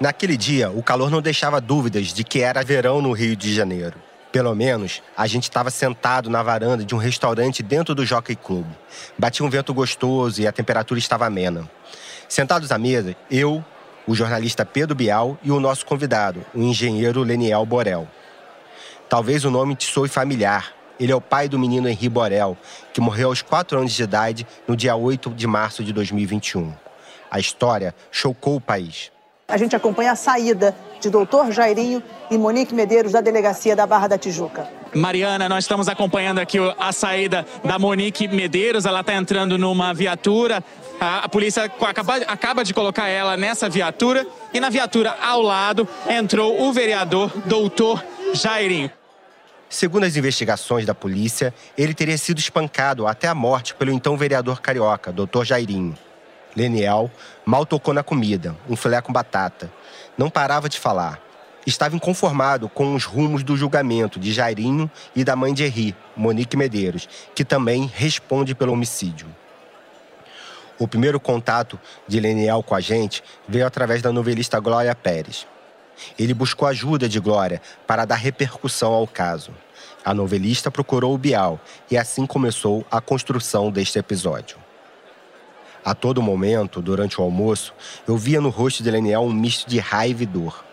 Naquele dia, o calor não deixava dúvidas de que era verão no Rio de Janeiro. Pelo menos, a gente estava sentado na varanda de um restaurante dentro do Jockey Club. Batia um vento gostoso e a temperatura estava amena. Sentados à mesa, eu, o jornalista Pedro Bial e o nosso convidado, o engenheiro Leniel Borel. Talvez o nome te soe familiar. Ele é o pai do menino Henri Borel, que morreu aos 4 anos de idade no dia 8 de março de 2021. A história chocou o país. A gente acompanha a saída de doutor Jairinho e Monique Medeiros da delegacia da Barra da Tijuca. Mariana, nós estamos acompanhando aqui a saída da Monique Medeiros. Ela está entrando numa viatura. A, polícia acaba, acaba de colocar ela nessa viatura. E na viatura ao lado entrou o vereador doutor Jairinho. Segundo as investigações da polícia, ele teria sido espancado até a morte pelo então vereador carioca, doutor Jairinho. Leniel mal tocou na comida, um filé com batata. Não parava de falar. Estava inconformado com os rumos do julgamento de Jairinho e da mãe de Henri, Monique Medeiros, que também responde pelo homicídio. O primeiro contato de Leniel com a gente veio através da novelista Glória Pérez. Ele buscou ajuda de Glória para dar repercussão ao caso. A novelista procurou o Bial e assim começou a construção deste episódio. A todo momento, durante o almoço, eu via no rosto de Leniel um misto de raiva e dor.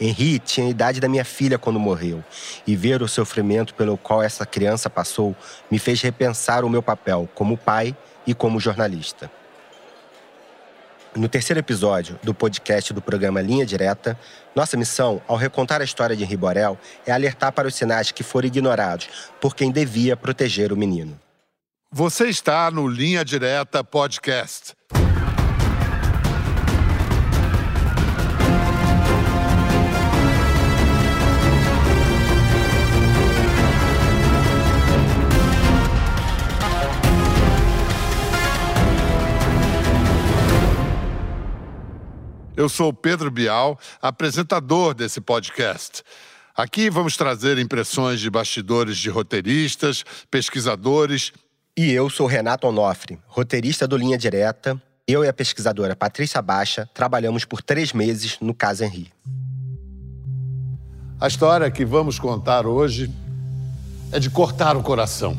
Henri tinha a idade da minha filha quando morreu, e ver o sofrimento pelo qual essa criança passou me fez repensar o meu papel como pai e como jornalista. No terceiro episódio do podcast do programa Linha Direta, nossa missão, ao recontar a história de Henri Borel, é alertar para os sinais que foram ignorados por quem devia proteger o menino. Você está no Linha Direta Podcast. Eu sou Pedro Bial, apresentador desse podcast. Aqui vamos trazer impressões de bastidores de roteiristas, pesquisadores e eu sou Renato Onofre, roteirista do Linha Direta. Eu e a pesquisadora Patrícia Baixa trabalhamos por três meses no Caso Henri. A história que vamos contar hoje é de cortar o coração.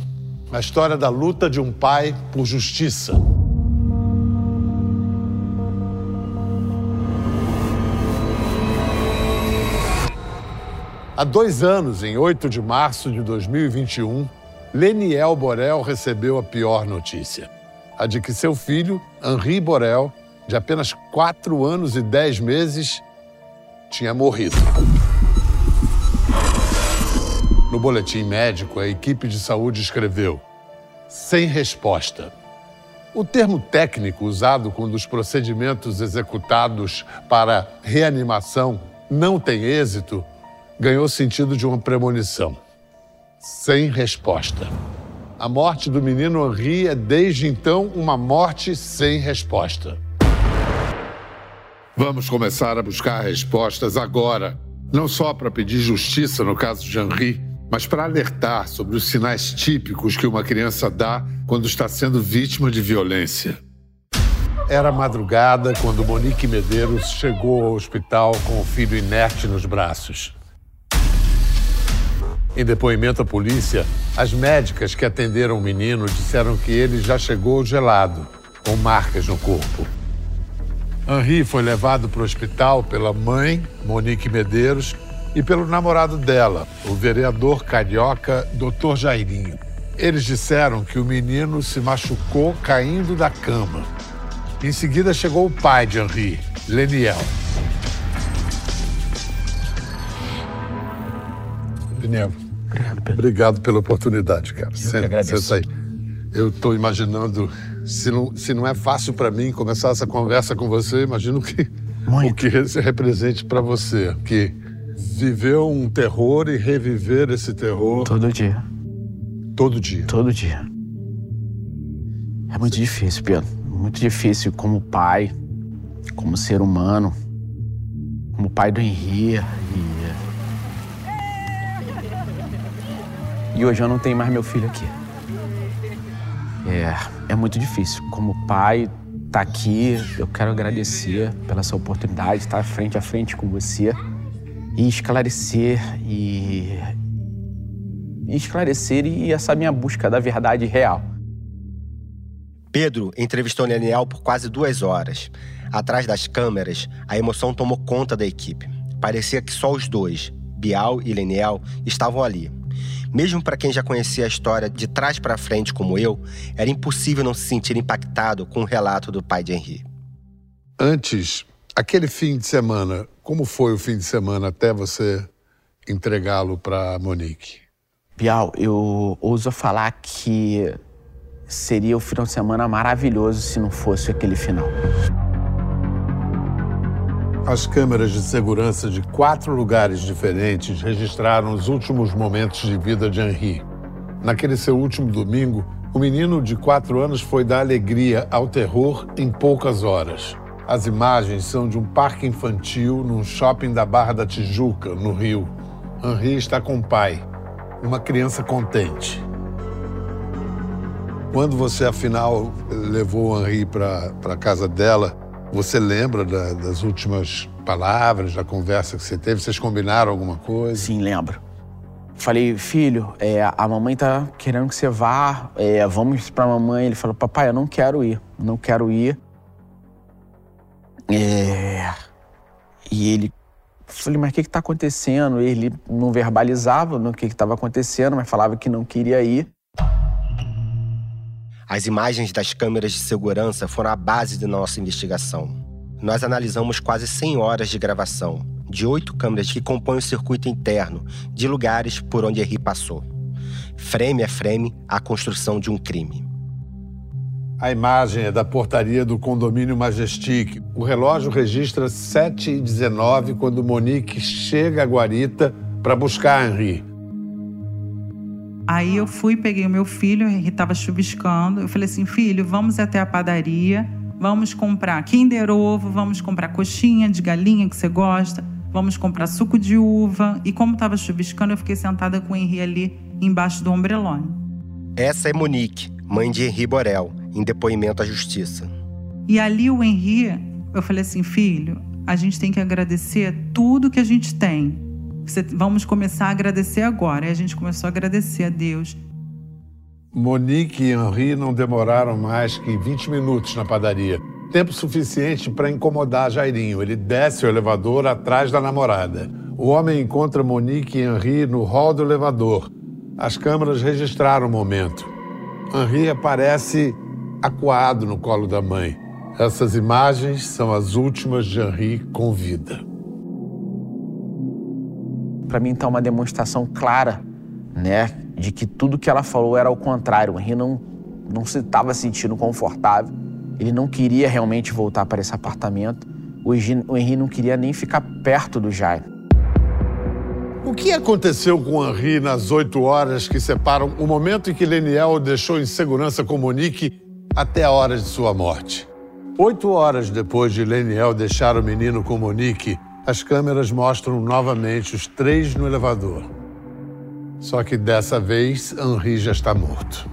A história da luta de um pai por justiça. Há dois anos, em 8 de março de 2021, Leniel Borel recebeu a pior notícia: a de que seu filho, Henri Borel, de apenas 4 anos e 10 meses, tinha morrido. No boletim médico, a equipe de saúde escreveu: sem resposta. O termo técnico usado quando os procedimentos executados para reanimação não têm êxito ganhou sentido de uma premonição sem resposta. A morte do menino Henri é desde então uma morte sem resposta. Vamos começar a buscar respostas agora, não só para pedir justiça no caso de Henri, mas para alertar sobre os sinais típicos que uma criança dá quando está sendo vítima de violência. Era madrugada quando Monique Medeiros chegou ao hospital com o filho inerte nos braços. Em depoimento à polícia, as médicas que atenderam o menino disseram que ele já chegou gelado, com marcas no corpo. Henri foi levado para o hospital pela mãe, Monique Medeiros, e pelo namorado dela, o vereador carioca Dr. Jairinho. Eles disseram que o menino se machucou caindo da cama. Em seguida chegou o pai de Henri, Leniel. Leniel, Obrigado, Pedro. Obrigado pela oportunidade, cara. Eu senta, senta aí. Eu estou imaginando, se não, se não é fácil para mim começar essa conversa com você, imagino que Muito. o que represente para você, que viveu um terror e reviver esse terror. Todo dia. Todo dia. Todo dia. É muito Sim. difícil, Pedro. Muito difícil como pai, como ser humano, como pai do Henri. E hoje eu não tenho mais meu filho aqui. É, é muito difícil. Como pai, tá aqui, eu quero agradecer pela essa oportunidade de estar frente a frente com você e esclarecer e, e esclarecer e essa minha busca da verdade real. Pedro entrevistou Leniel por quase duas horas. Atrás das câmeras, a emoção tomou conta da equipe. Parecia que só os dois, Bial e Leniel, estavam ali. Mesmo para quem já conhecia a história de trás para frente como eu, era impossível não se sentir impactado com o relato do pai de Henri. Antes, aquele fim de semana, como foi o fim de semana até você entregá-lo para Monique? Bial, eu ouso falar que seria o final de semana maravilhoso se não fosse aquele final. As câmeras de segurança de quatro lugares diferentes registraram os últimos momentos de vida de Henri. Naquele seu último domingo, o menino de quatro anos foi da alegria ao terror em poucas horas. As imagens são de um parque infantil num shopping da Barra da Tijuca, no Rio. Henri está com o pai, uma criança contente. Quando você, afinal, levou Henri para a casa dela, você lembra da, das últimas palavras, da conversa que você teve? Vocês combinaram alguma coisa? Sim, lembro. Falei, filho, é, a mamãe tá querendo que você vá, é, vamos pra mamãe. Ele falou, papai, eu não quero ir, não quero ir. É... E ele, falei, mas o que que tá acontecendo? Ele não verbalizava o que que estava acontecendo, mas falava que não queria ir. As imagens das câmeras de segurança foram a base de nossa investigação. Nós analisamos quase 100 horas de gravação, de oito câmeras que compõem o circuito interno, de lugares por onde Henri passou. Frame a frame, a construção de um crime. A imagem é da portaria do condomínio Majestic. O relógio registra 7h19 quando Monique chega a guarita para buscar Henri. Aí eu fui, peguei o meu filho, ele estava chuviscando. Eu falei assim: filho, vamos até a padaria, vamos comprar Kinder Ovo, vamos comprar coxinha de galinha que você gosta, vamos comprar suco de uva. E como estava chuviscando, eu fiquei sentada com o Henri ali embaixo do ombrelone. Essa é Monique, mãe de Henri Borel, em depoimento à justiça. E ali o Henri, eu falei assim: filho, a gente tem que agradecer tudo que a gente tem vamos começar a agradecer agora. E a gente começou a agradecer a Deus. Monique e Henri não demoraram mais que 20 minutos na padaria. Tempo suficiente para incomodar Jairinho. Ele desce o elevador atrás da namorada. O homem encontra Monique e Henri no hall do elevador. As câmeras registraram o momento. Henri aparece acuado no colo da mãe. Essas imagens são as últimas de Henri com vida para mim está uma demonstração clara, né, de que tudo que ela falou era o contrário. O Henry não, não se estava sentindo confortável, ele não queria realmente voltar para esse apartamento. O Henry, o Henry não queria nem ficar perto do Jairo. O que aconteceu com o Henri nas oito horas que separam o momento em que Leniel deixou em segurança com Monique até a hora de sua morte? Oito horas depois de Leniel deixar o menino com Monique, as câmeras mostram novamente os três no elevador. Só que dessa vez, Henri já está morto.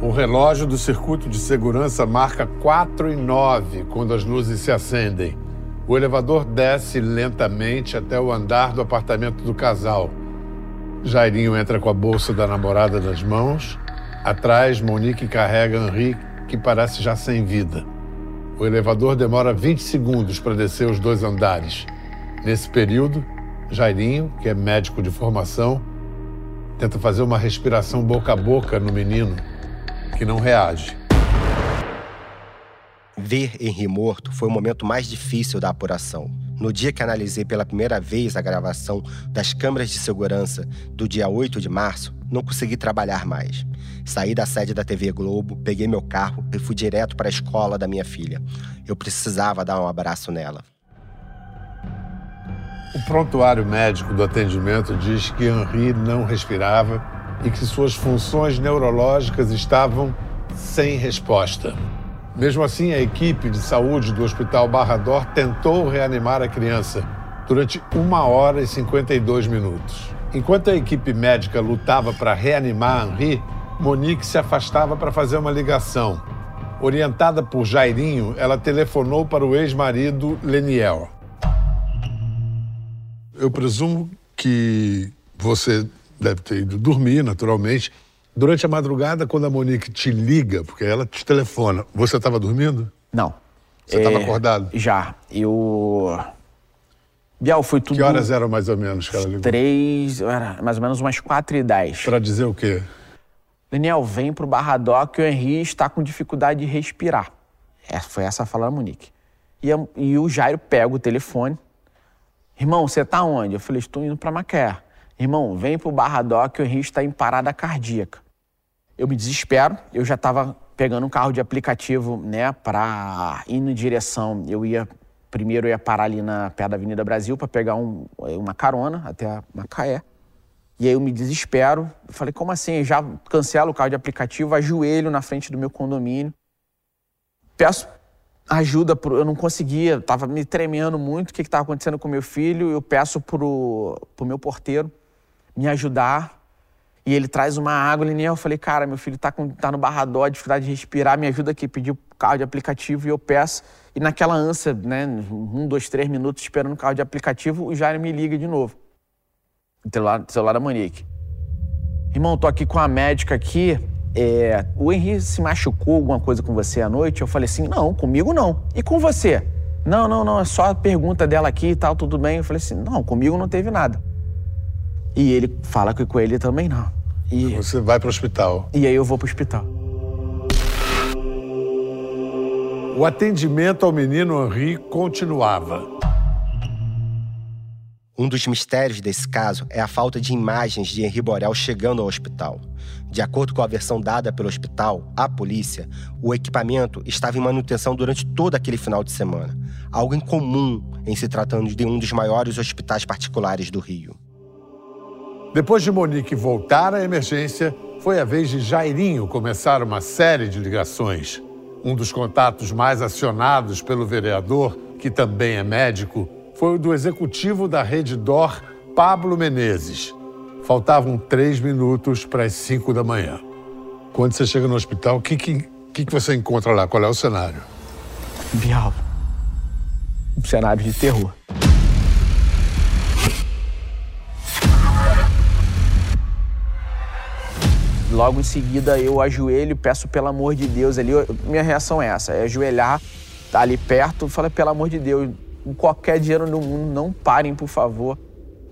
O relógio do circuito de segurança marca 4 e 9 quando as luzes se acendem. O elevador desce lentamente até o andar do apartamento do casal. Jairinho entra com a bolsa da namorada nas mãos. Atrás, Monique carrega Henri, que parece já sem vida. O elevador demora 20 segundos para descer os dois andares. Nesse período, Jairinho, que é médico de formação, tenta fazer uma respiração boca a boca no menino, que não reage. Ver Henri morto foi o momento mais difícil da apuração. No dia que analisei pela primeira vez a gravação das câmeras de segurança do dia 8 de março, não consegui trabalhar mais. Saí da sede da TV Globo, peguei meu carro e fui direto para a escola da minha filha. Eu precisava dar um abraço nela. O prontuário médico do atendimento diz que Henri não respirava e que suas funções neurológicas estavam sem resposta. Mesmo assim, a equipe de saúde do Hospital Barrador tentou reanimar a criança durante uma hora e 52 minutos. Enquanto a equipe médica lutava para reanimar Henri, Monique se afastava para fazer uma ligação. Orientada por Jairinho, ela telefonou para o ex-marido Leniel. Eu presumo que você deve ter ido dormir, naturalmente. Durante a madrugada, quando a Monique te liga, porque ela te telefona, você estava dormindo? Não. Você estava é, acordado? Já. Eu. Bial, foi tudo. Que horas eram mais ou menos ligou? Três, era mais ou menos umas quatro e dez. Para dizer o quê? Daniel, vem pro Barradoc que o Henri está com dificuldade de respirar. É, foi essa a fala da Monique. E, e, o Jairo pega o telefone. Irmão, você tá onde? Eu falei, estou indo para Maqué. Irmão, vem pro Barradoc que o Henri está em parada cardíaca. Eu me desespero, eu já estava pegando um carro de aplicativo, né, para ir em direção. Eu ia primeiro eu ia parar ali na perto da Avenida Brasil para pegar um, uma carona até Macaé. E aí eu me desespero. falei, como assim? Eu já cancelo o carro de aplicativo, ajoelho na frente do meu condomínio. Peço ajuda, eu não conseguia, estava me tremendo muito, o que estava acontecendo com meu filho. Eu peço para o meu porteiro me ajudar. E ele traz uma água, e eu falei, cara, meu filho está tá no barrador, dificuldade de respirar, me ajuda aqui. Pediu carro de aplicativo e eu peço. E naquela ânsia, né, um, dois, três minutos esperando o carro de aplicativo, o Jair me liga de novo. O celular, celular da Monique. Irmão, tô aqui com a médica aqui. É, o Henrique se machucou alguma coisa com você à noite? Eu falei assim, não, comigo não. E com você? Não, não, não, é só a pergunta dela aqui e tal, tudo bem. Eu falei assim, não, comigo não teve nada. E ele fala que com ele também não. E você vai para o hospital. E aí eu vou para o hospital. O atendimento ao menino Henri continuava. Um dos mistérios desse caso é a falta de imagens de Henri Borel chegando ao hospital. De acordo com a versão dada pelo hospital à polícia, o equipamento estava em manutenção durante todo aquele final de semana, algo incomum em se tratando de um dos maiores hospitais particulares do Rio. Depois de Monique voltar à emergência, foi a vez de Jairinho começar uma série de ligações. Um dos contatos mais acionados pelo vereador, que também é médico, foi o do executivo da Rede DOR, Pablo Menezes. Faltavam três minutos para as cinco da manhã. Quando você chega no hospital, o que, que, que, você encontra lá? Qual é o cenário? Bial. Um cenário de terror. Logo em seguida eu ajoelho, peço pelo amor de Deus ali. Minha reação é essa: é ajoelhar, tá ali perto, fala pelo amor de Deus, qualquer dinheiro no mundo, não parem, por favor.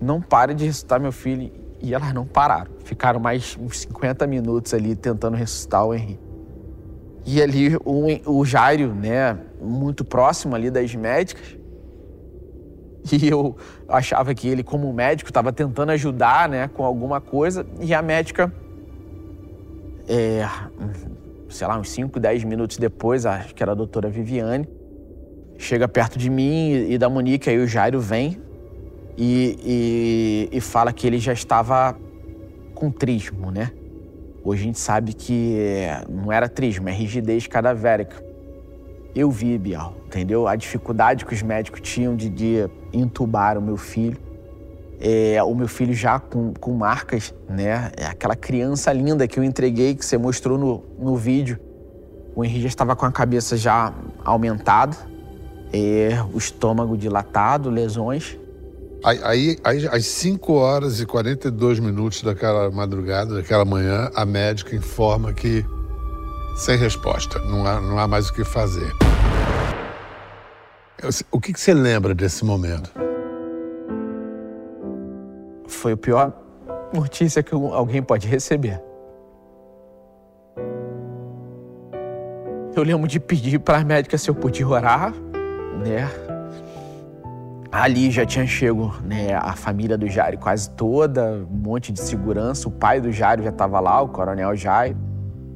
Não parem de ressuscitar meu filho. E elas não pararam. Ficaram mais uns 50 minutos ali tentando ressuscitar o Henrique. E ali o, o Jairo, né, muito próximo ali das médicas. E eu achava que ele, como médico, estava tentando ajudar, né, com alguma coisa. E a médica é, sei lá, uns 5, 10 minutos depois, acho que era a doutora Viviane, chega perto de mim e da Monique, aí o Jairo vem e, e, e fala que ele já estava com trismo, né? Hoje a gente sabe que não era trismo, é rigidez cadavérica. Eu vi, Bial, entendeu? A dificuldade que os médicos tinham de, de entubar o meu filho. É, o meu filho já com, com marcas, né? É aquela criança linda que eu entreguei, que você mostrou no, no vídeo. O Henrique já estava com a cabeça já aumentada, é, o estômago dilatado, lesões. Aí, aí, às 5 horas e 42 minutos daquela madrugada, daquela manhã, a médica informa que sem resposta, não há, não há mais o que fazer. O que, que você lembra desse momento? Foi a pior notícia que alguém pode receber. Eu lembro de pedir para a médica se eu podia orar, né? Ali já tinha chego né, a família do Jairo quase toda, um monte de segurança. O pai do Jairo já estava lá, o coronel Jairo.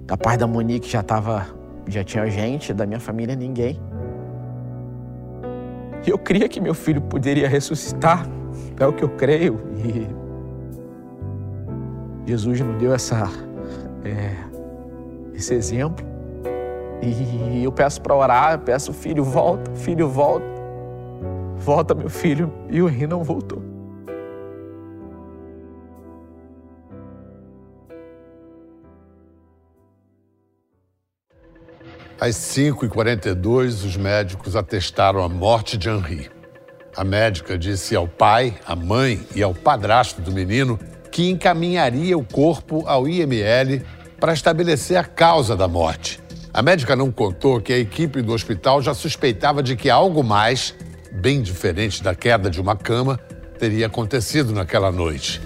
Da parte da Monique já tava, já tinha gente, da minha família ninguém. E eu cria que meu filho poderia ressuscitar, é o que eu creio. E Jesus nos deu essa, é, esse exemplo. E eu peço para orar, eu peço, filho, volta, filho, volta. Volta, meu filho. E o Henri não voltou. Às 5h42, os médicos atestaram a morte de Henri. A médica disse ao pai, à mãe e ao padrasto do menino que encaminharia o corpo ao IML para estabelecer a causa da morte. A médica não contou que a equipe do hospital já suspeitava de que algo mais, bem diferente da queda de uma cama, teria acontecido naquela noite.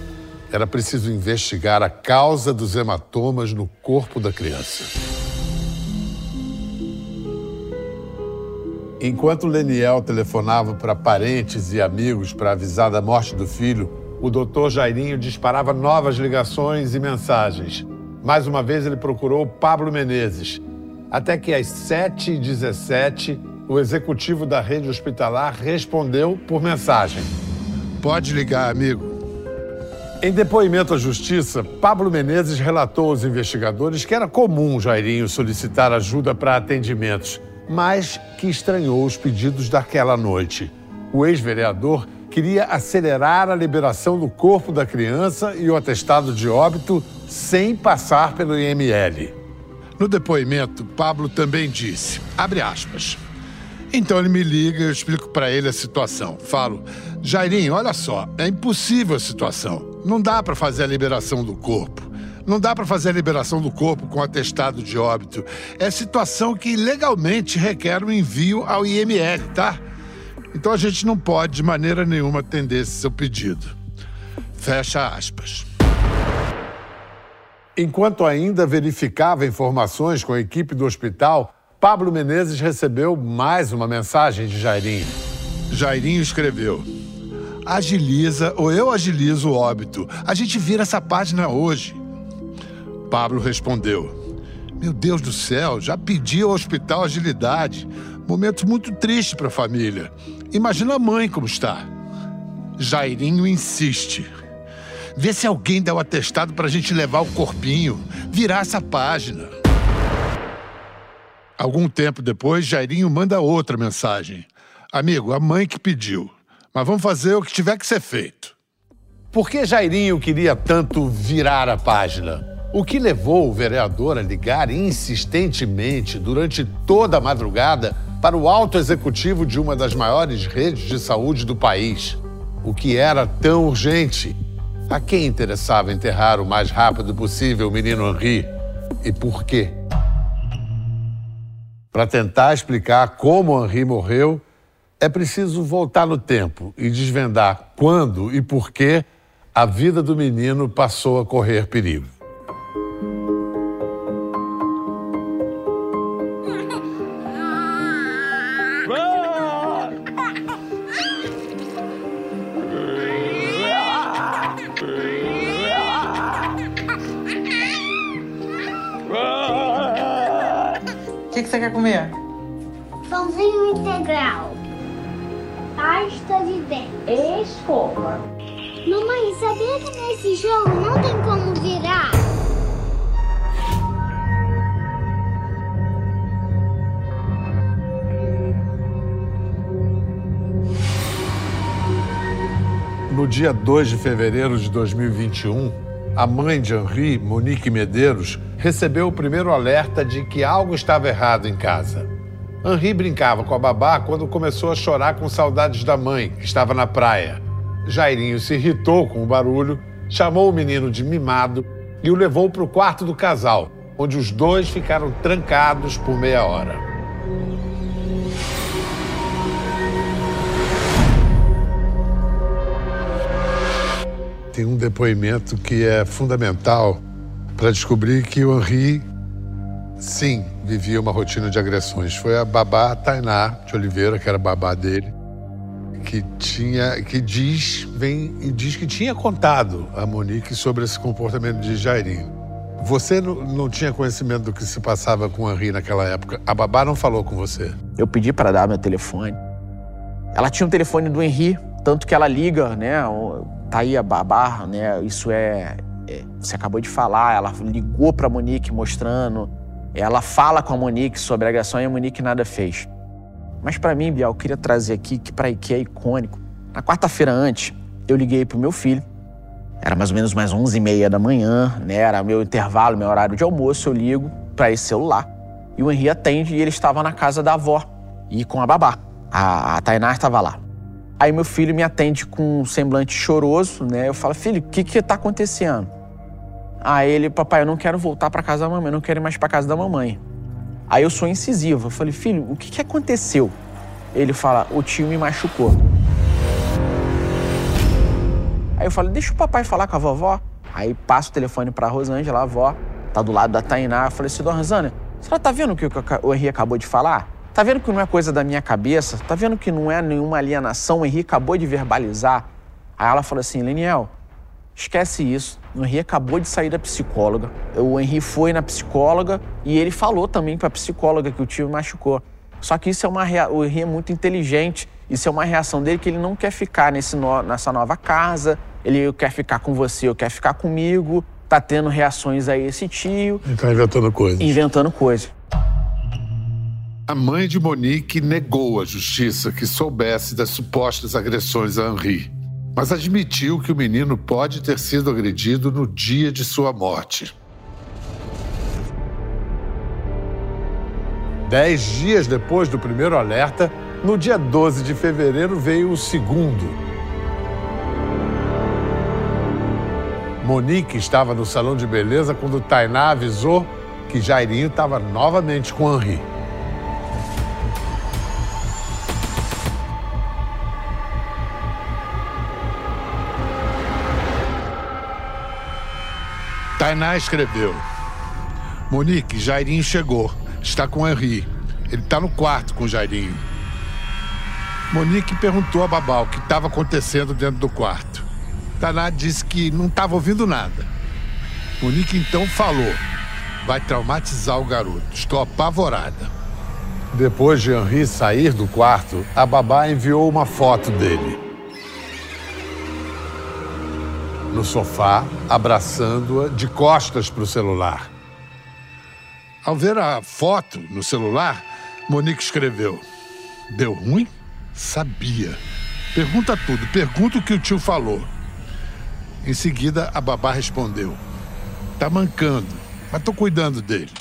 Era preciso investigar a causa dos hematomas no corpo da criança. Enquanto Leniel telefonava para parentes e amigos para avisar da morte do filho, o doutor Jairinho disparava novas ligações e mensagens. Mais uma vez ele procurou Pablo Menezes, até que às 7h17 o executivo da rede hospitalar respondeu por mensagem. Pode ligar, amigo. Em depoimento à justiça, Pablo Menezes relatou aos investigadores que era comum Jairinho solicitar ajuda para atendimentos mas que estranhou os pedidos daquela noite. O ex-vereador queria acelerar a liberação do corpo da criança e o atestado de óbito sem passar pelo IML. No depoimento, Pablo também disse, abre aspas, então ele me liga e eu explico para ele a situação. Falo, Jairinho, olha só, é impossível a situação. Não dá para fazer a liberação do corpo. Não dá para fazer a liberação do corpo com atestado de óbito. É situação que legalmente requer um envio ao IML, tá? Então a gente não pode de maneira nenhuma atender esse seu pedido. Fecha aspas. Enquanto ainda verificava informações com a equipe do hospital, Pablo Menezes recebeu mais uma mensagem de Jairinho. Jairinho escreveu: Agiliza ou eu agilizo o óbito. A gente vira essa página hoje. Pablo respondeu: Meu Deus do céu, já pedi ao hospital agilidade. Momento muito triste para a família. Imagina a mãe como está. Jairinho insiste. Vê se alguém dá o atestado para a gente levar o corpinho, virar essa página. Algum tempo depois, Jairinho manda outra mensagem. Amigo, a mãe que pediu. Mas vamos fazer o que tiver que ser feito. Por que Jairinho queria tanto virar a página? O que levou o vereador a ligar insistentemente durante toda a madrugada para o alto executivo de uma das maiores redes de saúde do país? O que era tão urgente? A quem interessava enterrar o mais rápido possível o menino Henri? E por quê? Para tentar explicar como Henri morreu, é preciso voltar no tempo e desvendar quando e por que a vida do menino passou a correr perigo. Quer comer? Pãozinho integral. Pasta de dente. Escova. Mamãe, sabia que nesse jogo não tem como virar? No dia 2 de fevereiro de 2021, a mãe de Henri, Monique Medeiros, recebeu o primeiro alerta de que algo estava errado em casa. Henri brincava com a babá quando começou a chorar com saudades da mãe, que estava na praia. Jairinho se irritou com o barulho, chamou o menino de mimado e o levou para o quarto do casal, onde os dois ficaram trancados por meia hora. Tem um depoimento que é fundamental para descobrir que o Henri, sim, vivia uma rotina de agressões. Foi a babá Tainá de Oliveira, que era babá dele, que tinha, que diz, vem e diz que tinha contado a Monique sobre esse comportamento de Jairinho. Você não, tinha conhecimento do que se passava com o Henri naquela época. A babá não falou com você. Eu pedi para dar meu telefone. Ela tinha o um telefone do Henri, tanto que ela liga, né? Tá aí a babá, né? Isso é é, você acabou de falar, ela ligou para Monique mostrando, ela fala com a Monique sobre a agressão e a Monique nada fez. Mas para mim, Bial, eu queria trazer aqui que para que é icônico. Na quarta-feira antes, eu liguei pro meu filho. Era mais ou menos mais 11 e meia da manhã, né? Era meu intervalo, meu horário de almoço. Eu ligo para esse celular. E o Henri atende e ele estava na casa da avó e com a babá. A, a Tainá estava lá. Aí meu filho me atende com um semblante choroso, né? Eu falo, filho, o que que tá acontecendo? Aí ele, papai, eu não quero voltar para casa da mamãe, eu não quero ir mais para casa da mamãe. Aí eu sou incisivo, eu falei, filho, o que que aconteceu? Ele fala, o tio me machucou. Aí eu falei, deixa o papai falar com a vovó. Aí passo o telefone pra Rosângela, a avó, tá do lado da Tainá. Eu falei assim, dona Rosângela, você tá vendo o que o Henri acabou de falar? Tá vendo que não é coisa da minha cabeça? Tá vendo que não é nenhuma alienação? O Henri acabou de verbalizar. Aí ela falou assim, Leniel, esquece isso. O Henri acabou de sair da psicóloga. O Henri foi na psicóloga e ele falou também pra psicóloga que o tio machucou. Só que isso é uma rea... o Henri é muito inteligente. Isso é uma reação dele que ele não quer ficar nesse no... nessa nova casa. Ele quer ficar com você, eu quer ficar comigo. Tá tendo reações a esse tio. Ele tá inventando coisas. Inventando coisas. A mãe de Monique negou à justiça que soubesse das supostas agressões a Henri, mas admitiu que o menino pode ter sido agredido no dia de sua morte. Dez dias depois do primeiro alerta, no dia 12 de fevereiro veio o segundo. Monique estava no salão de beleza quando Tainá avisou que Jairinho estava novamente com Henri. Tainá escreveu: Monique, Jairinho chegou. Está com Henri. Ele está no quarto com Jairinho. Monique perguntou a Babá o que estava acontecendo dentro do quarto. Tainá disse que não estava ouvindo nada. Monique então falou: Vai traumatizar o garoto. Estou apavorada. Depois de Henri sair do quarto, a babá enviou uma foto dele. No sofá, abraçando-a de costas para o celular. Ao ver a foto no celular, Monique escreveu: Deu ruim? Sabia. Pergunta tudo, pergunta o que o tio falou. Em seguida, a babá respondeu: Tá mancando, mas tô cuidando dele.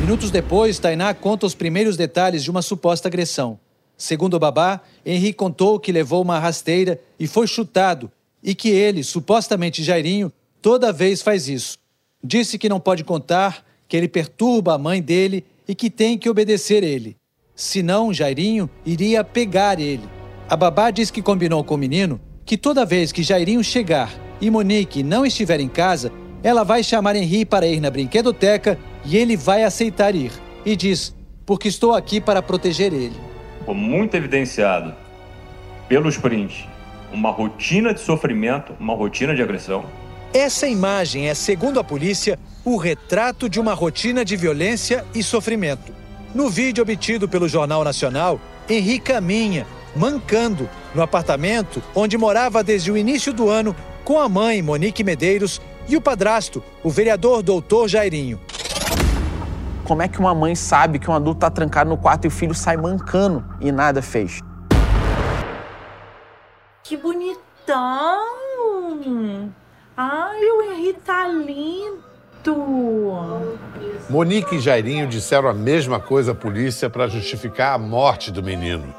Minutos depois, Tainá conta os primeiros detalhes de uma suposta agressão. Segundo o babá, Henri contou que levou uma rasteira e foi chutado e que ele, supostamente Jairinho, toda vez faz isso. Disse que não pode contar, que ele perturba a mãe dele e que tem que obedecer ele. Senão, Jairinho iria pegar ele. A babá diz que combinou com o menino que toda vez que Jairinho chegar e Monique não estiver em casa, ela vai chamar Henri para ir na brinquedoteca e ele vai aceitar ir. E diz: Porque estou aqui para proteger ele. Ficou muito evidenciado pelos prints uma rotina de sofrimento, uma rotina de agressão. Essa imagem é, segundo a polícia, o retrato de uma rotina de violência e sofrimento. No vídeo obtido pelo Jornal Nacional, Henri caminha, mancando, no apartamento onde morava desde o início do ano com a mãe, Monique Medeiros, e o padrasto, o vereador Doutor Jairinho. Como é que uma mãe sabe que um adulto está trancado no quarto e o filho sai mancando e nada fez? Que bonitão! Ai, o Henri tá lindo! Monique e Jairinho disseram a mesma coisa à polícia para justificar a morte do menino.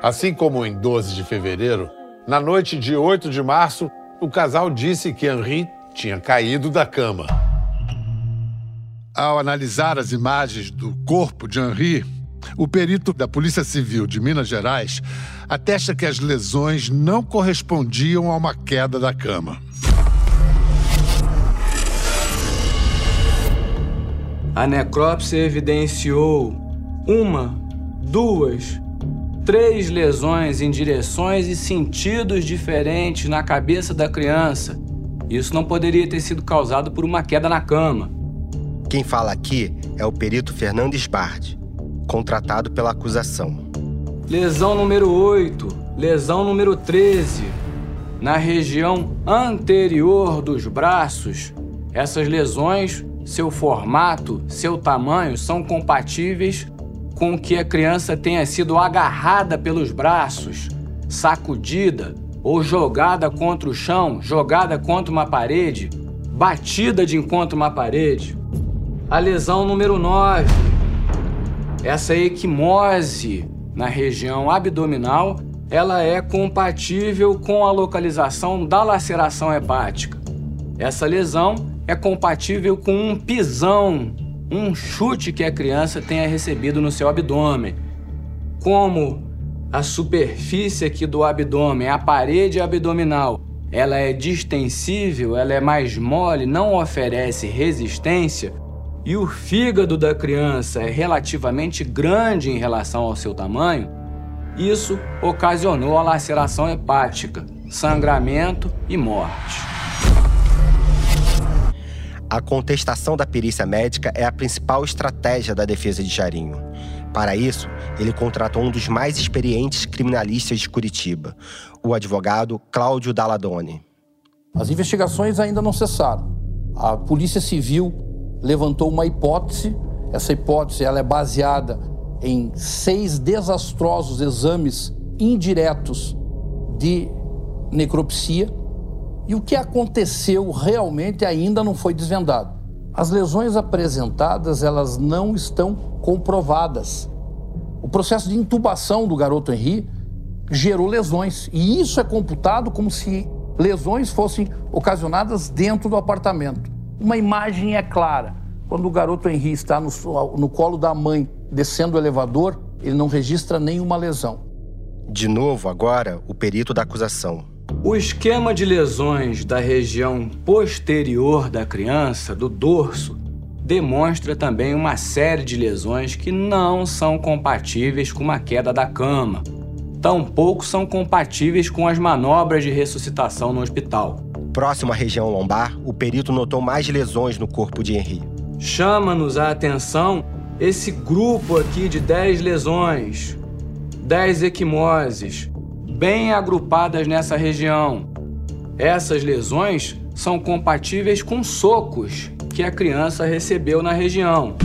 Assim como em 12 de fevereiro, na noite de 8 de março, o casal disse que Henri tinha caído da cama. Ao analisar as imagens do corpo de Henri, o perito da Polícia Civil de Minas Gerais atesta que as lesões não correspondiam a uma queda da cama. A necrópsia evidenciou uma, duas, três lesões em direções e sentidos diferentes na cabeça da criança. Isso não poderia ter sido causado por uma queda na cama. Quem fala aqui é o perito Fernando Sbardi, contratado pela acusação. Lesão número 8, lesão número 13. Na região anterior dos braços, essas lesões, seu formato, seu tamanho são compatíveis com que a criança tenha sido agarrada pelos braços, sacudida ou jogada contra o chão, jogada contra uma parede, batida de encontro uma parede. A lesão número 9 essa equimose na região abdominal, ela é compatível com a localização da laceração hepática. Essa lesão é compatível com um pisão, um chute que a criança tenha recebido no seu abdômen. Como a superfície aqui do abdômen, a parede abdominal, ela é distensível, ela é mais mole, não oferece resistência, e o fígado da criança é relativamente grande em relação ao seu tamanho, isso ocasionou a laceração hepática, sangramento e morte. A contestação da perícia médica é a principal estratégia da defesa de Jairinho. Para isso, ele contratou um dos mais experientes criminalistas de Curitiba, o advogado Cláudio Dalladone. As investigações ainda não cessaram. A Polícia Civil levantou uma hipótese. Essa hipótese ela é baseada em seis desastrosos exames indiretos de necropsia. E o que aconteceu realmente ainda não foi desvendado. As lesões apresentadas, elas não estão comprovadas. O processo de intubação do garoto Henri gerou lesões, e isso é computado como se lesões fossem ocasionadas dentro do apartamento. Uma imagem é clara. Quando o garoto Henri está no, no colo da mãe descendo o elevador, ele não registra nenhuma lesão. De novo, agora, o perito da acusação. O esquema de lesões da região posterior da criança, do dorso, demonstra também uma série de lesões que não são compatíveis com uma queda da cama. Tampouco são compatíveis com as manobras de ressuscitação no hospital. Próximo à região lombar, o perito notou mais lesões no corpo de Henri. Chama-nos a atenção esse grupo aqui de 10 lesões, 10 equimoses, bem agrupadas nessa região. Essas lesões são compatíveis com socos que a criança recebeu na região.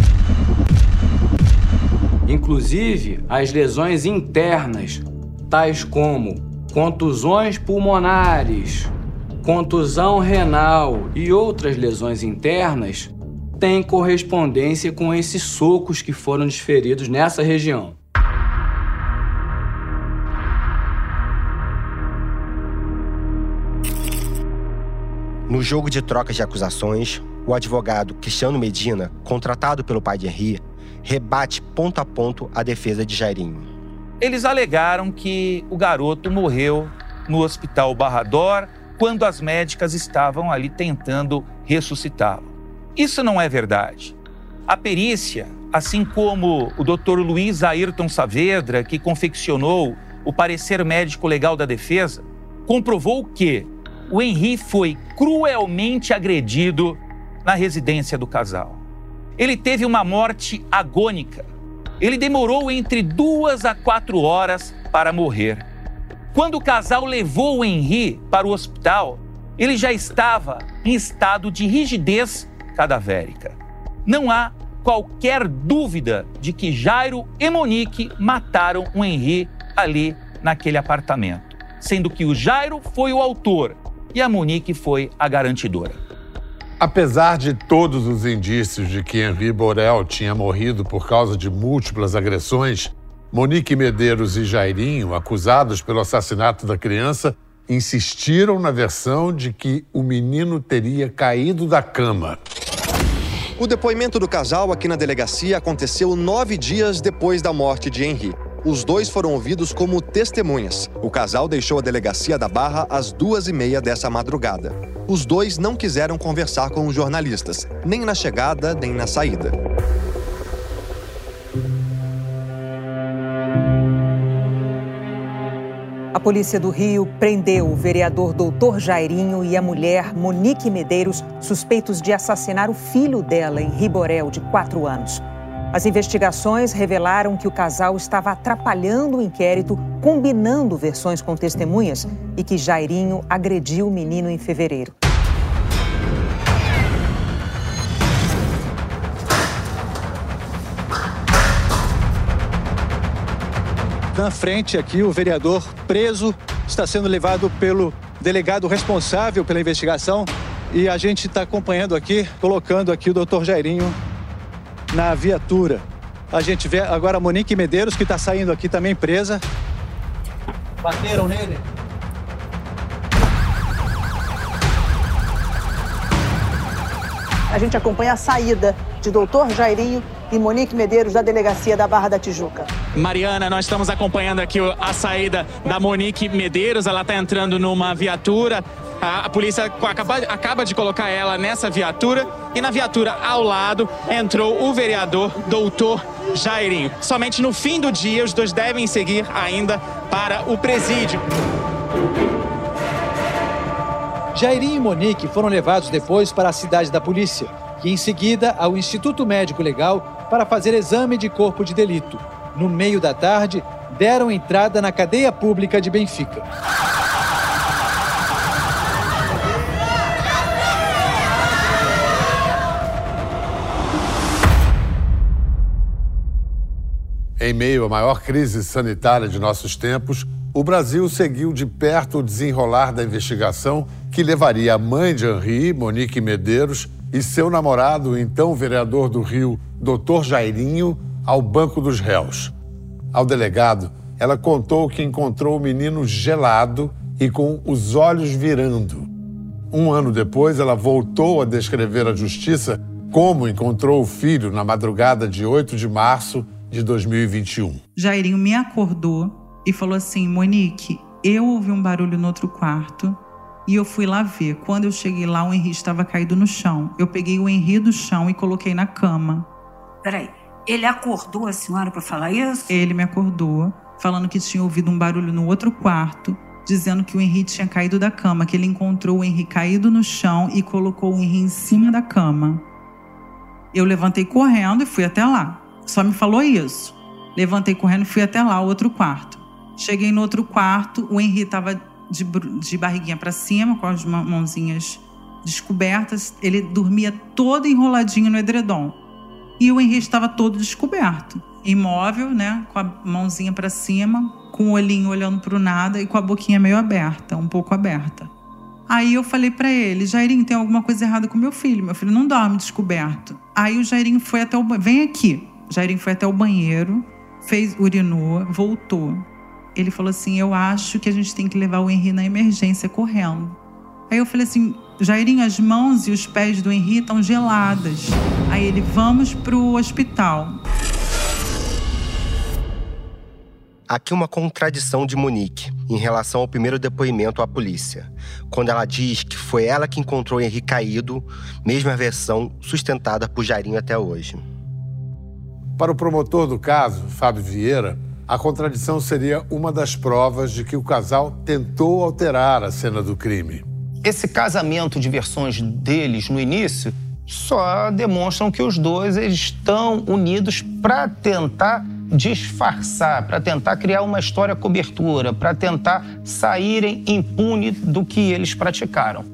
Inclusive, as lesões internas, tais como contusões pulmonares, contusão renal e outras lesões internas, têm correspondência com esses socos que foram desferidos nessa região. No jogo de trocas de acusações, o advogado Cristiano Medina, contratado pelo pai de Henri, rebate ponto a ponto a defesa de Jairinho. Eles alegaram que o garoto morreu no hospital Barrador quando as médicas estavam ali tentando ressuscitá-lo. Isso não é verdade. A perícia, assim como o Dr. Luiz Ayrton Saavedra, que confeccionou o parecer médico legal da defesa, comprovou que o Henri foi cruelmente agredido na residência do casal. Ele teve uma morte agônica. Ele demorou entre duas a quatro horas para morrer. Quando o casal levou o Henri para o hospital, ele já estava em estado de rigidez cadavérica. Não há qualquer dúvida de que Jairo e Monique mataram o Henri ali naquele apartamento, sendo que o Jairo foi o autor e a Monique foi a garantidora. Apesar de todos os indícios de que Henri Borel tinha morrido por causa de múltiplas agressões, Monique Medeiros e Jairinho, acusados pelo assassinato da criança, insistiram na versão de que o menino teria caído da cama. O depoimento do casal aqui na delegacia aconteceu nove dias depois da morte de Henri. Os dois foram ouvidos como testemunhas. O casal deixou a delegacia da Barra às duas e meia dessa madrugada. Os dois não quiseram conversar com os jornalistas, nem na chegada, nem na saída. A polícia do Rio prendeu o vereador Doutor Jairinho e a mulher Monique Medeiros, suspeitos de assassinar o filho dela em Riborel, de quatro anos. As investigações revelaram que o casal estava atrapalhando o inquérito, combinando versões com testemunhas e que Jairinho agrediu o menino em fevereiro. Na frente aqui, o vereador preso está sendo levado pelo delegado responsável pela investigação e a gente está acompanhando aqui, colocando aqui o doutor Jairinho na viatura. A gente vê agora a Monique Medeiros, que está saindo aqui também presa. Bateram nele. A gente acompanha a saída de doutor Jairinho e Monique Medeiros da delegacia da Barra da Tijuca. Mariana, nós estamos acompanhando aqui a saída da Monique Medeiros. Ela está entrando numa viatura. A, polícia acaba, acaba de colocar ela nessa viatura e na viatura ao lado entrou o vereador doutor Jairinho. Somente no fim do dia os dois devem seguir ainda para o presídio. Jairinho e Monique foram levados depois para a cidade da polícia e em seguida ao Instituto Médico Legal para fazer exame de corpo de delito. No meio da tarde, deram entrada na cadeia pública de Benfica. Em meio à maior crise sanitária de nossos tempos, o Brasil seguiu de perto o desenrolar da investigação que levaria a mãe de Henri, Monique Medeiros, e seu namorado, então vereador do Rio, Dr. Jairinho, ao banco dos réus. Ao delegado, ela contou que encontrou o menino gelado e com os olhos virando. Um ano depois, ela voltou a descrever à justiça como encontrou o filho na madrugada de 8 de março de 2021. Jairinho me acordou e falou assim: Monique, eu ouvi um barulho no outro quarto e eu fui lá ver. Quando eu cheguei lá, o Henri estava caído no chão. Eu peguei o Henri do chão e coloquei na cama. Peraí, ele acordou a senhora para falar isso? Ele me acordou, falando que tinha ouvido um barulho no outro quarto, dizendo que o Henri tinha caído da cama, que ele encontrou o Henri caído no chão e colocou o Henri em cima da cama. Eu levantei correndo e fui até lá. Só me falou isso. Levantei correndo e fui até lá, outro quarto. Cheguei no outro quarto, o Henri estava de, de barriguinha para cima, com as mãozinhas descobertas. Ele dormia todo enroladinho no edredom. E o Henri estava todo descoberto, imóvel, né, com a mãozinha para cima, com o olhinho olhando para o nada e com a boquinha meio aberta, um pouco aberta. Aí eu falei para ele, Jairinho, tem alguma coisa errada com meu filho. Meu filho não dorme descoberto. Aí o Jairinho foi até o banheiro. Vem aqui. Jairinho foi até o banheiro, fez urinou, voltou ele falou assim: Eu acho que a gente tem que levar o Henri na emergência correndo. Aí eu falei assim: Jairinho, as mãos e os pés do Henri estão geladas. Aí ele: Vamos pro hospital. Aqui uma contradição de Monique em relação ao primeiro depoimento à polícia, quando ela diz que foi ela que encontrou o Henri caído, mesma versão sustentada por Jairinho até hoje. Para o promotor do caso, Fábio Vieira, a contradição seria uma das provas de que o casal tentou alterar a cena do crime. Esse casamento de versões deles no início só demonstram que os dois estão unidos para tentar disfarçar, para tentar criar uma história cobertura, para tentar saírem impune do que eles praticaram.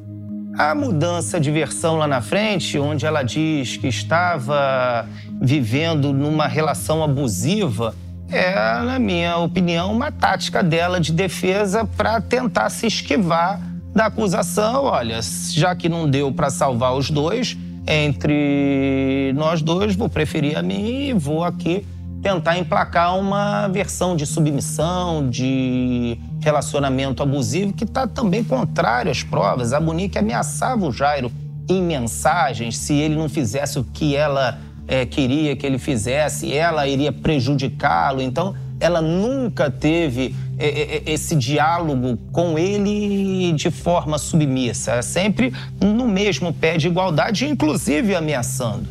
A mudança de versão lá na frente, onde ela diz que estava vivendo numa relação abusiva, é, na minha opinião, uma tática dela de defesa para tentar se esquivar da acusação. Olha, já que não deu para salvar os dois, entre nós dois, vou preferir a mim e vou aqui tentar emplacar uma versão de submissão, de relacionamento abusivo, que está também contrário às provas. A Monique ameaçava o Jairo em mensagens se ele não fizesse o que ela é, queria que ele fizesse, ela iria prejudicá-lo. Então, ela nunca teve esse diálogo com ele de forma submissa, sempre no mesmo pé de igualdade, inclusive ameaçando.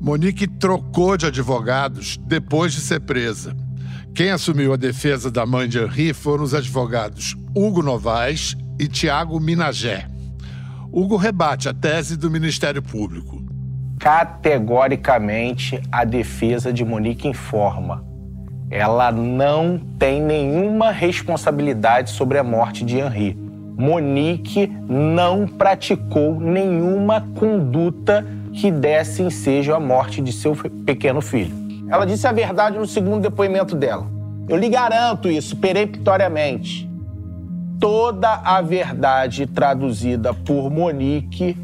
Monique trocou de advogados depois de ser presa. Quem assumiu a defesa da mãe de Henri foram os advogados Hugo Novaes e Tiago Minagé. Hugo rebate a tese do Ministério Público categoricamente a defesa de Monique informa. Ela não tem nenhuma responsabilidade sobre a morte de Henri. Monique não praticou nenhuma conduta que desse ensejo à morte de seu pequeno filho. Ela disse a verdade no segundo depoimento dela. Eu lhe garanto isso peremptoriamente. Toda a verdade traduzida por Monique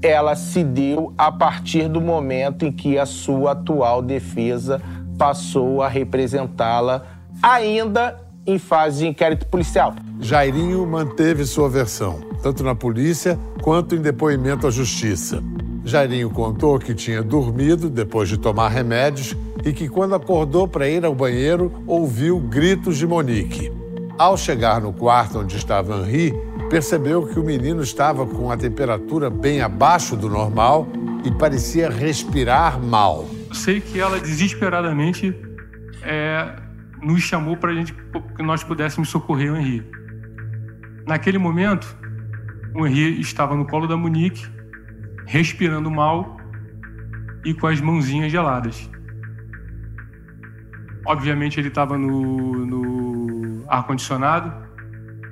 ela se deu a partir do momento em que a sua atual defesa passou a representá-la ainda em fase de inquérito policial. Jairinho manteve sua versão, tanto na polícia quanto em depoimento à justiça. Jairinho contou que tinha dormido depois de tomar remédios e que, quando acordou para ir ao banheiro, ouviu gritos de Monique. Ao chegar no quarto onde estava Henri, percebeu que o menino estava com a temperatura bem abaixo do normal e parecia respirar mal. Sei que ela desesperadamente é, nos chamou para gente que nós pudéssemos socorrer o Henri. Naquele momento, o Henri estava no colo da Monique, respirando mal e com as mãozinhas geladas. Obviamente ele estava no, no ar-condicionado.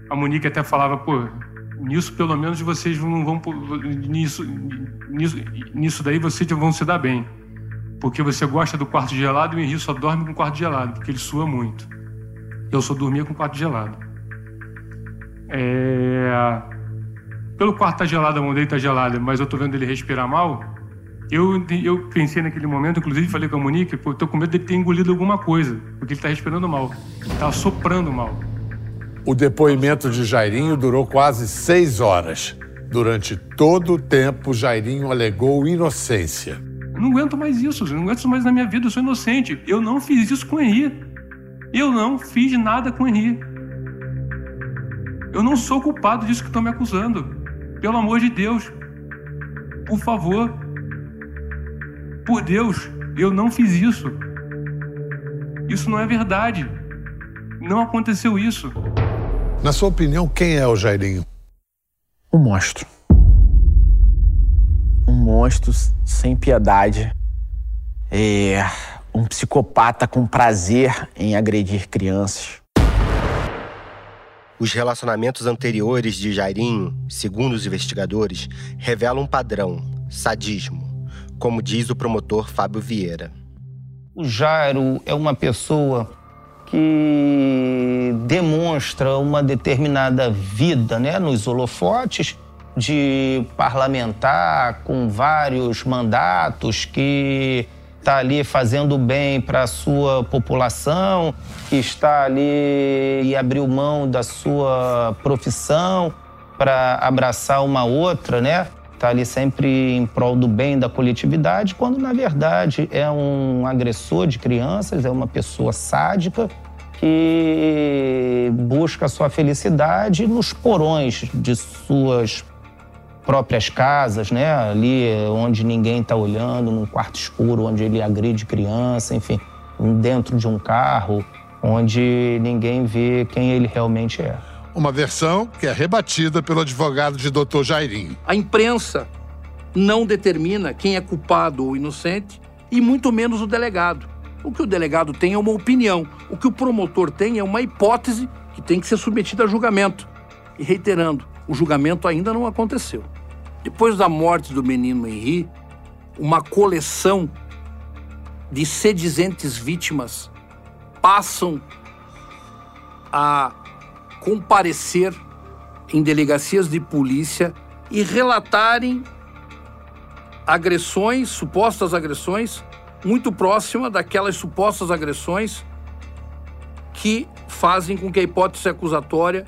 A Monique até falava, pô, nisso pelo menos vocês não vão. Nisso, nisso, nisso daí vocês vão se dar bem. Porque você gosta do quarto gelado e o Henrique só dorme com o quarto gelado, porque ele sua muito. Eu só dormia com o quarto gelado. É... Pelo quarto tá gelado, a mão dele tá gelada, mas eu tô vendo ele respirar mal. Eu, eu pensei naquele momento, inclusive falei com a Monique, pô, tô com medo dele ter engolido alguma coisa, porque ele tá respirando mal. Tá soprando mal. O depoimento de Jairinho durou quase seis horas. Durante todo o tempo, Jairinho alegou inocência. Não aguento mais isso, eu não aguento isso mais na minha vida, eu sou inocente. Eu não fiz isso com o Henri. Eu não fiz nada com o Henri. Eu não sou culpado disso que estão me acusando. Pelo amor de Deus. Por favor. Por Deus, eu não fiz isso. Isso não é verdade. Não aconteceu isso. Na sua opinião, quem é o Jairinho? Um monstro um monstro sem piedade. É um psicopata com prazer em agredir crianças. Os relacionamentos anteriores de Jairinho, segundo os investigadores, revelam um padrão: sadismo, como diz o promotor Fábio Vieira. O Jairo é uma pessoa que demonstra uma determinada vida né, nos holofotes de parlamentar com vários mandatos que está ali fazendo bem para a sua população, que está ali e abriu mão da sua profissão para abraçar uma outra, né? Está ali sempre em prol do bem da coletividade, quando na verdade é um agressor de crianças, é uma pessoa sádica que busca sua felicidade nos porões de suas próprias casas, né? Ali onde ninguém está olhando, num quarto escuro, onde ele agride criança, enfim, dentro de um carro, onde ninguém vê quem ele realmente é. Uma versão que é rebatida pelo advogado de Dr. Jairinho. A imprensa não determina quem é culpado ou inocente, e muito menos o delegado. O que o delegado tem é uma opinião, o que o promotor tem é uma hipótese que tem que ser submetida a julgamento. E reiterando, o julgamento ainda não aconteceu. Depois da morte do menino Henri, uma coleção de sedizentes vítimas passam a comparecer em delegacias de polícia e relatarem agressões, supostas agressões, muito próxima daquelas supostas agressões que fazem com que a hipótese acusatória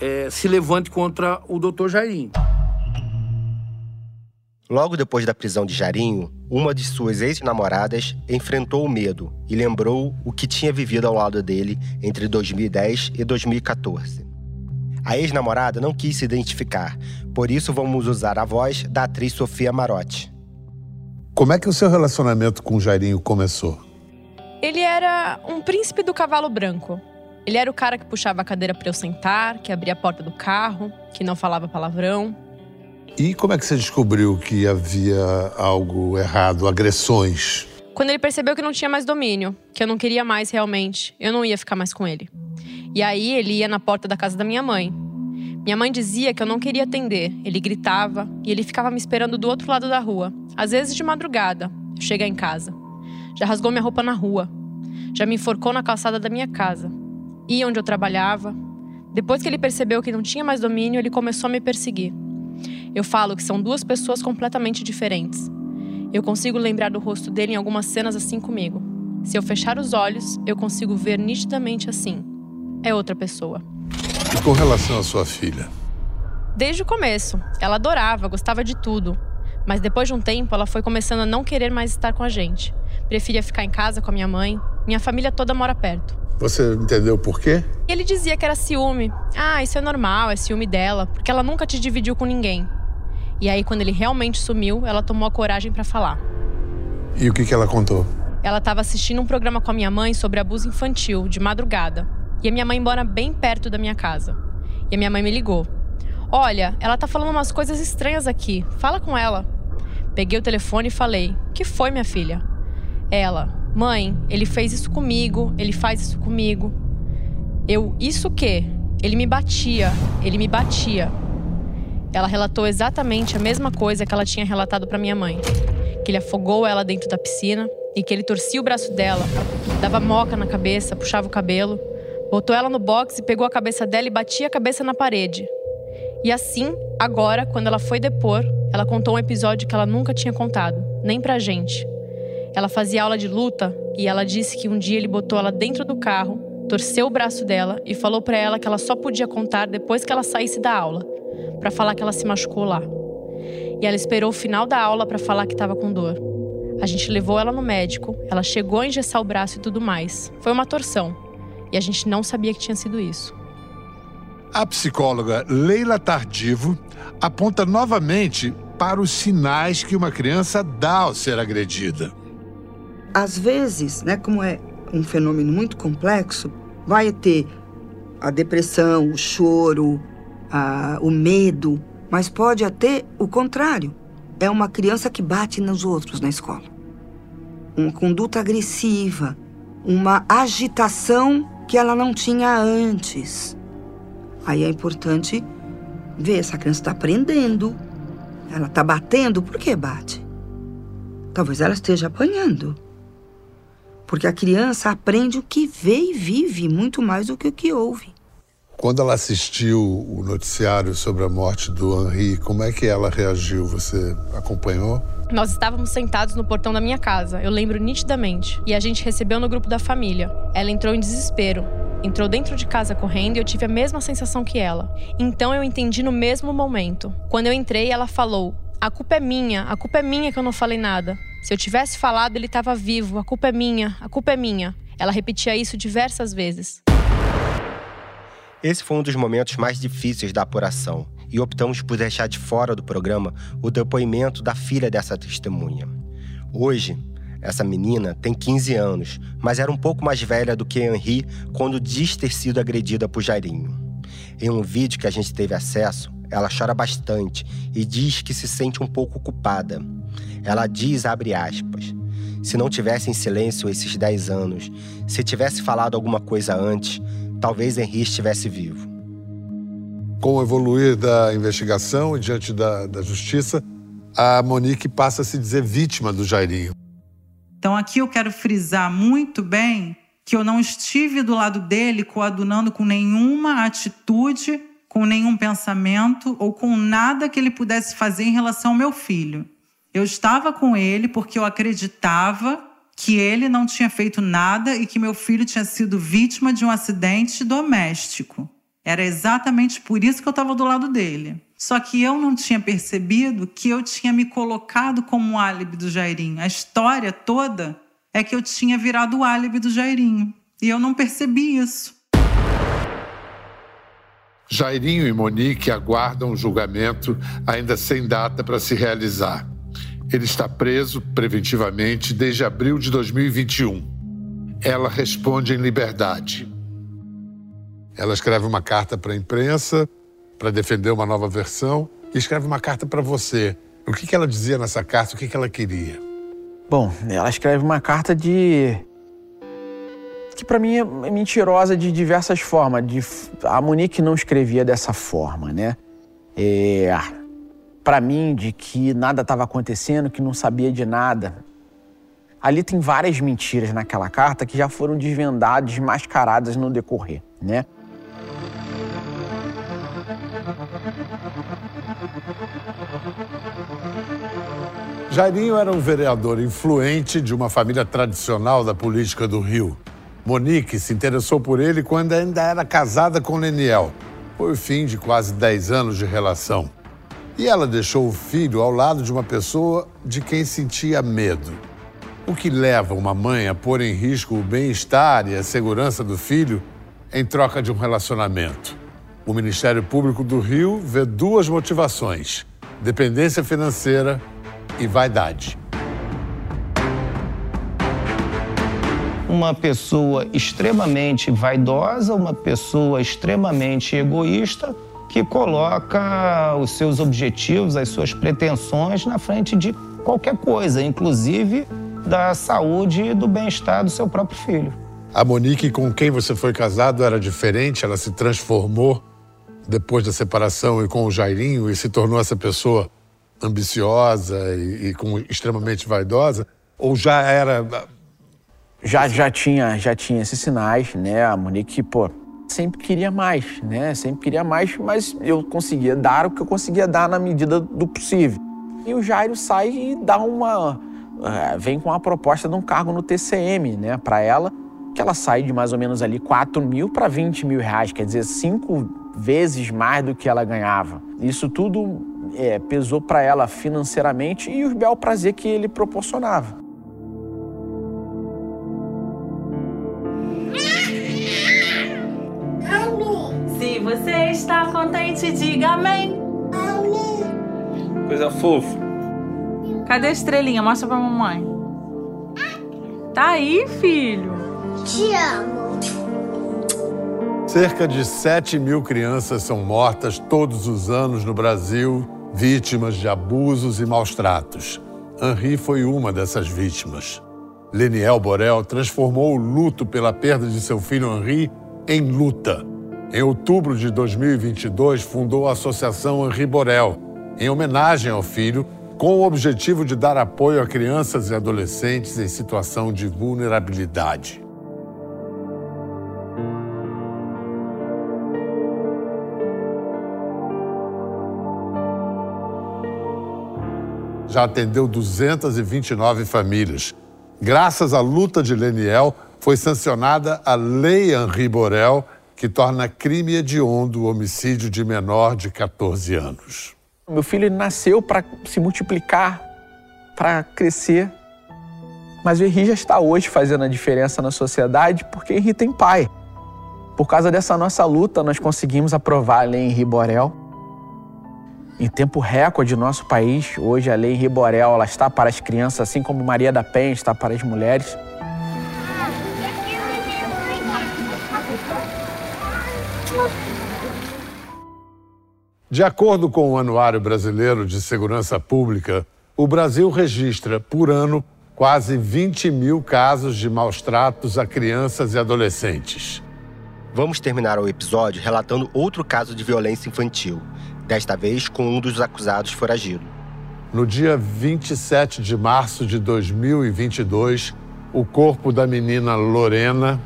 é, se levante contra o doutor Jairinho. Logo depois da prisão de Jairinho, uma de suas ex-namoradas enfrentou o medo e lembrou o que tinha vivido ao lado dele entre 2010 e 2014. A ex-namorada não quis se identificar, por isso vamos usar a voz da atriz Sofia Marotti. Como é que o seu relacionamento com o Jairinho começou? Ele era um príncipe do cavalo branco. Ele era o cara que puxava a cadeira para eu sentar, que abria a porta do carro, que não falava palavrão. E como é que você descobriu que havia algo errado, agressões? Quando ele percebeu que não tinha mais domínio, que eu não queria mais realmente, eu não ia ficar mais com ele. E aí ele ia na porta da casa da minha mãe. Minha mãe dizia que eu não queria atender. Ele gritava e ele ficava me esperando do outro lado da rua, às vezes de madrugada, chegar em casa. Já rasgou minha roupa na rua. Já me enforcou na calçada da minha casa. Ia onde eu trabalhava. Depois que ele percebeu que não tinha mais domínio, ele começou a me perseguir. Eu falo que são duas pessoas completamente diferentes. Eu consigo lembrar do rosto dele em algumas cenas assim comigo. Se eu fechar os olhos, eu consigo ver nitidamente assim. É outra pessoa. E com relação à sua filha? Desde o começo. Ela adorava, gostava de tudo. Mas depois de um tempo, ela foi começando a não querer mais estar com a gente. Preferia ficar em casa com a minha mãe. Minha família toda mora perto. Você entendeu por quê? Ele dizia que era ciúme. Ah, isso é normal, é ciúme dela, porque ela nunca te dividiu com ninguém. E aí, quando ele realmente sumiu, ela tomou a coragem para falar. E o que, que ela contou? Ela estava assistindo um programa com a minha mãe sobre abuso infantil, de madrugada. E a minha mãe mora bem perto da minha casa. E a minha mãe me ligou. Olha, ela tá falando umas coisas estranhas aqui. Fala com ela. Peguei o telefone e falei: Que foi, minha filha? Ela: Mãe, ele fez isso comigo, ele faz isso comigo. Eu: Isso o quê? Ele me batia, ele me batia. Ela relatou exatamente a mesma coisa que ela tinha relatado para minha mãe: que ele afogou ela dentro da piscina e que ele torcia o braço dela, dava moca na cabeça, puxava o cabelo, botou ela no box e pegou a cabeça dela e batia a cabeça na parede. E assim, agora, quando ela foi depor, ela contou um episódio que ela nunca tinha contado, nem pra gente. Ela fazia aula de luta e ela disse que um dia ele botou ela dentro do carro, torceu o braço dela e falou para ela que ela só podia contar depois que ela saísse da aula, para falar que ela se machucou lá. E ela esperou o final da aula para falar que estava com dor. A gente levou ela no médico, ela chegou a engessar o braço e tudo mais. Foi uma torção. E a gente não sabia que tinha sido isso. A psicóloga Leila Tardivo aponta novamente para os sinais que uma criança dá ao ser agredida. Às vezes, né, como é um fenômeno muito complexo, vai ter a depressão, o choro, a, o medo, mas pode até o contrário. É uma criança que bate nos outros na escola. Uma conduta agressiva, uma agitação que ela não tinha antes. Aí é importante ver essa criança está aprendendo, ela está batendo, por que bate? Talvez ela esteja apanhando. Porque a criança aprende o que vê e vive muito mais do que o que ouve. Quando ela assistiu o noticiário sobre a morte do Henri, como é que ela reagiu? Você acompanhou? Nós estávamos sentados no portão da minha casa, eu lembro nitidamente. E a gente recebeu no grupo da família. Ela entrou em desespero. Entrou dentro de casa correndo e eu tive a mesma sensação que ela. Então eu entendi no mesmo momento. Quando eu entrei, ela falou: A culpa é minha, a culpa é minha que eu não falei nada. Se eu tivesse falado, ele estava vivo. A culpa é minha, a culpa é minha. Ela repetia isso diversas vezes. Esse foi um dos momentos mais difíceis da apuração e optamos por deixar de fora do programa o depoimento da filha dessa testemunha. Hoje, essa menina tem 15 anos, mas era um pouco mais velha do que Henri quando diz ter sido agredida por Jairinho. Em um vídeo que a gente teve acesso, ela chora bastante e diz que se sente um pouco culpada. Ela diz, abre aspas, se não tivesse em silêncio esses 10 anos, se tivesse falado alguma coisa antes, talvez Henri estivesse vivo. Com o evoluir da investigação e diante da, da justiça, a Monique passa a se dizer vítima do Jairinho. Então aqui eu quero frisar muito bem que eu não estive do lado dele coadunando com nenhuma atitude, com nenhum pensamento ou com nada que ele pudesse fazer em relação ao meu filho. Eu estava com ele porque eu acreditava que ele não tinha feito nada e que meu filho tinha sido vítima de um acidente doméstico. Era exatamente por isso que eu estava do lado dele. Só que eu não tinha percebido que eu tinha me colocado como o álibi do Jairinho. A história toda é que eu tinha virado o álibi do Jairinho. E eu não percebi isso. Jairinho e Monique aguardam o julgamento ainda sem data para se realizar. Ele está preso preventivamente desde abril de 2021. Ela responde em liberdade. Ela escreve uma carta para a imprensa para defender uma nova versão e escreve uma carta para você. O que, que ela dizia nessa carta? O que, que ela queria? Bom, ela escreve uma carta de que para mim é mentirosa de diversas formas. De... A Monique não escrevia dessa forma, né? É... Para mim, de que nada estava acontecendo, que não sabia de nada. Ali tem várias mentiras naquela carta que já foram desvendadas, desmascaradas no decorrer, né? Jairinho era um vereador influente de uma família tradicional da política do Rio. Monique se interessou por ele quando ainda era casada com Leniel. Foi o fim de quase 10 anos de relação. E ela deixou o filho ao lado de uma pessoa de quem sentia medo. O que leva uma mãe a pôr em risco o bem-estar e a segurança do filho em troca de um relacionamento. O Ministério Público do Rio vê duas motivações: dependência financeira e vaidade. Uma pessoa extremamente vaidosa, uma pessoa extremamente egoísta que coloca os seus objetivos, as suas pretensões na frente de qualquer coisa, inclusive da saúde e do bem-estar do seu próprio filho. A Monique, com quem você foi casado, era diferente? Ela se transformou depois da separação e com o Jairinho e se tornou essa pessoa ambiciosa e, e com, extremamente vaidosa? Ou já era. Já, já, tinha, já tinha esses sinais, né? A Monique, pô, sempre queria mais, né? Sempre queria mais, mas eu conseguia dar o que eu conseguia dar na medida do possível. E o Jairo sai e dá uma. Uh, vem com a proposta de um cargo no TCM, né, para ela, que ela sai de mais ou menos ali 4 mil para 20 mil reais, quer dizer, cinco vezes mais do que ela ganhava. Isso tudo é, pesou para ela financeiramente e o bel prazer que ele proporcionava. Você está contente, diga amém. Coisa fofa. Cadê a estrelinha? Mostra pra mamãe. Tá aí, filho. Te amo. Cerca de 7 mil crianças são mortas todos os anos no Brasil, vítimas de abusos e maus tratos. Henri foi uma dessas vítimas. Leniel Borel transformou o luto pela perda de seu filho Henri em luta. Em outubro de 2022, fundou a Associação Henri Borel, em homenagem ao filho, com o objetivo de dar apoio a crianças e adolescentes em situação de vulnerabilidade. Já atendeu 229 famílias. Graças à luta de Leniel, foi sancionada a Lei Henri Borel, que torna crime hediondo o homicídio de menor de 14 anos. Meu filho nasceu para se multiplicar, para crescer. Mas o Henri já está hoje fazendo a diferença na sociedade porque Henri tem pai. Por causa dessa nossa luta, nós conseguimos aprovar a Lei Henri Borel. Em tempo recorde no nosso país, hoje a Lei Henri Borel ela está para as crianças, assim como Maria da Penha está para as mulheres. De acordo com o Anuário Brasileiro de Segurança Pública, o Brasil registra, por ano, quase 20 mil casos de maus tratos a crianças e adolescentes. Vamos terminar o episódio relatando outro caso de violência infantil, desta vez com um dos acusados foragido. No dia 27 de março de 2022, o corpo da menina Lorena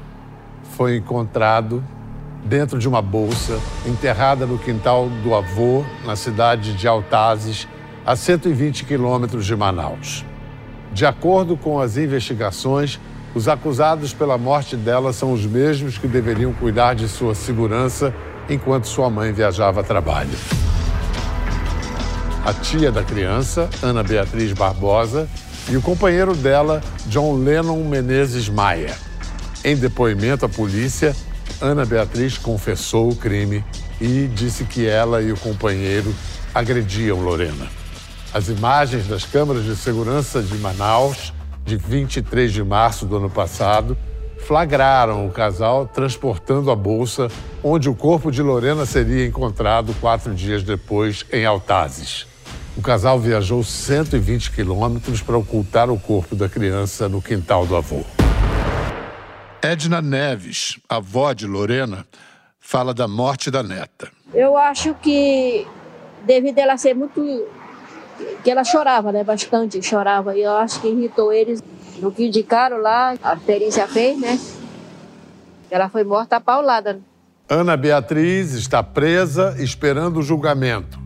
foi encontrado dentro de uma bolsa, enterrada no quintal do avô, na cidade de Altazes, a 120 quilômetros de Manaus. De acordo com as investigações, os acusados pela morte dela são os mesmos que deveriam cuidar de sua segurança enquanto sua mãe viajava a trabalho. A tia da criança, Ana Beatriz Barbosa, e o companheiro dela, John Lennon Menezes Maia. Em depoimento à polícia, Ana Beatriz confessou o crime e disse que ela e o companheiro agrediam Lorena. As imagens das câmeras de segurança de Manaus, de 23 de março do ano passado, flagraram o casal transportando a bolsa, onde o corpo de Lorena seria encontrado quatro dias depois em Altazes. O casal viajou 120 quilômetros para ocultar o corpo da criança no quintal do avô. Edna Neves, avó de Lorena, fala da morte da neta. Eu acho que, devido a ela ser muito. que ela chorava, né? Bastante, chorava. E eu acho que irritou eles. No que indicaram lá, a perícia fez, né? Ela foi morta a paulada. Ana Beatriz está presa esperando o julgamento.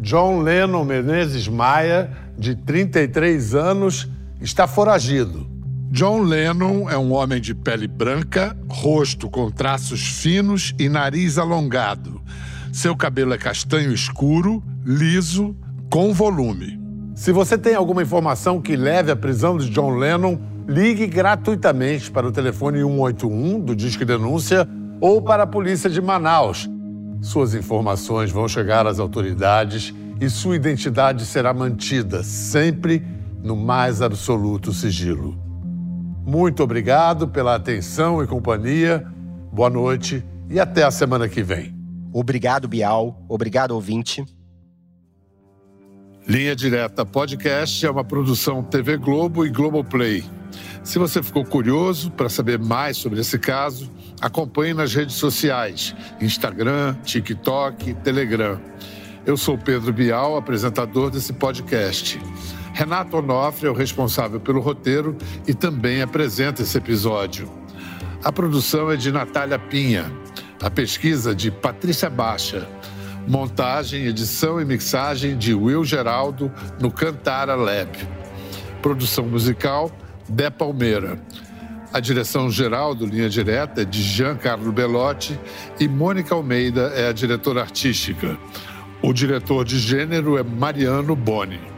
John Lennon Menezes Maia, de 33 anos, está foragido. John Lennon é um homem de pele branca, rosto com traços finos e nariz alongado. Seu cabelo é castanho escuro, liso, com volume. Se você tem alguma informação que leve à prisão de John Lennon, ligue gratuitamente para o telefone 181 do Disque Denúncia ou para a polícia de Manaus. Suas informações vão chegar às autoridades e sua identidade será mantida sempre no mais absoluto sigilo. Muito obrigado pela atenção e companhia. Boa noite e até a semana que vem. Obrigado, Bial. Obrigado, ouvinte. Linha Direta Podcast é uma produção TV Globo e Globoplay. Se você ficou curioso para saber mais sobre esse caso, acompanhe nas redes sociais: Instagram, TikTok, Telegram. Eu sou Pedro Bial, apresentador desse podcast. Renato Onofre é o responsável pelo roteiro e também apresenta esse episódio. A produção é de Natália Pinha, a pesquisa de Patrícia Baixa, montagem, edição e mixagem de Will Geraldo no Cantara Lab. Produção musical Dé Palmeira. A direção geral do Linha Direta é de Giancarlo Belotti e Mônica Almeida é a diretora artística. O diretor de gênero é Mariano Boni.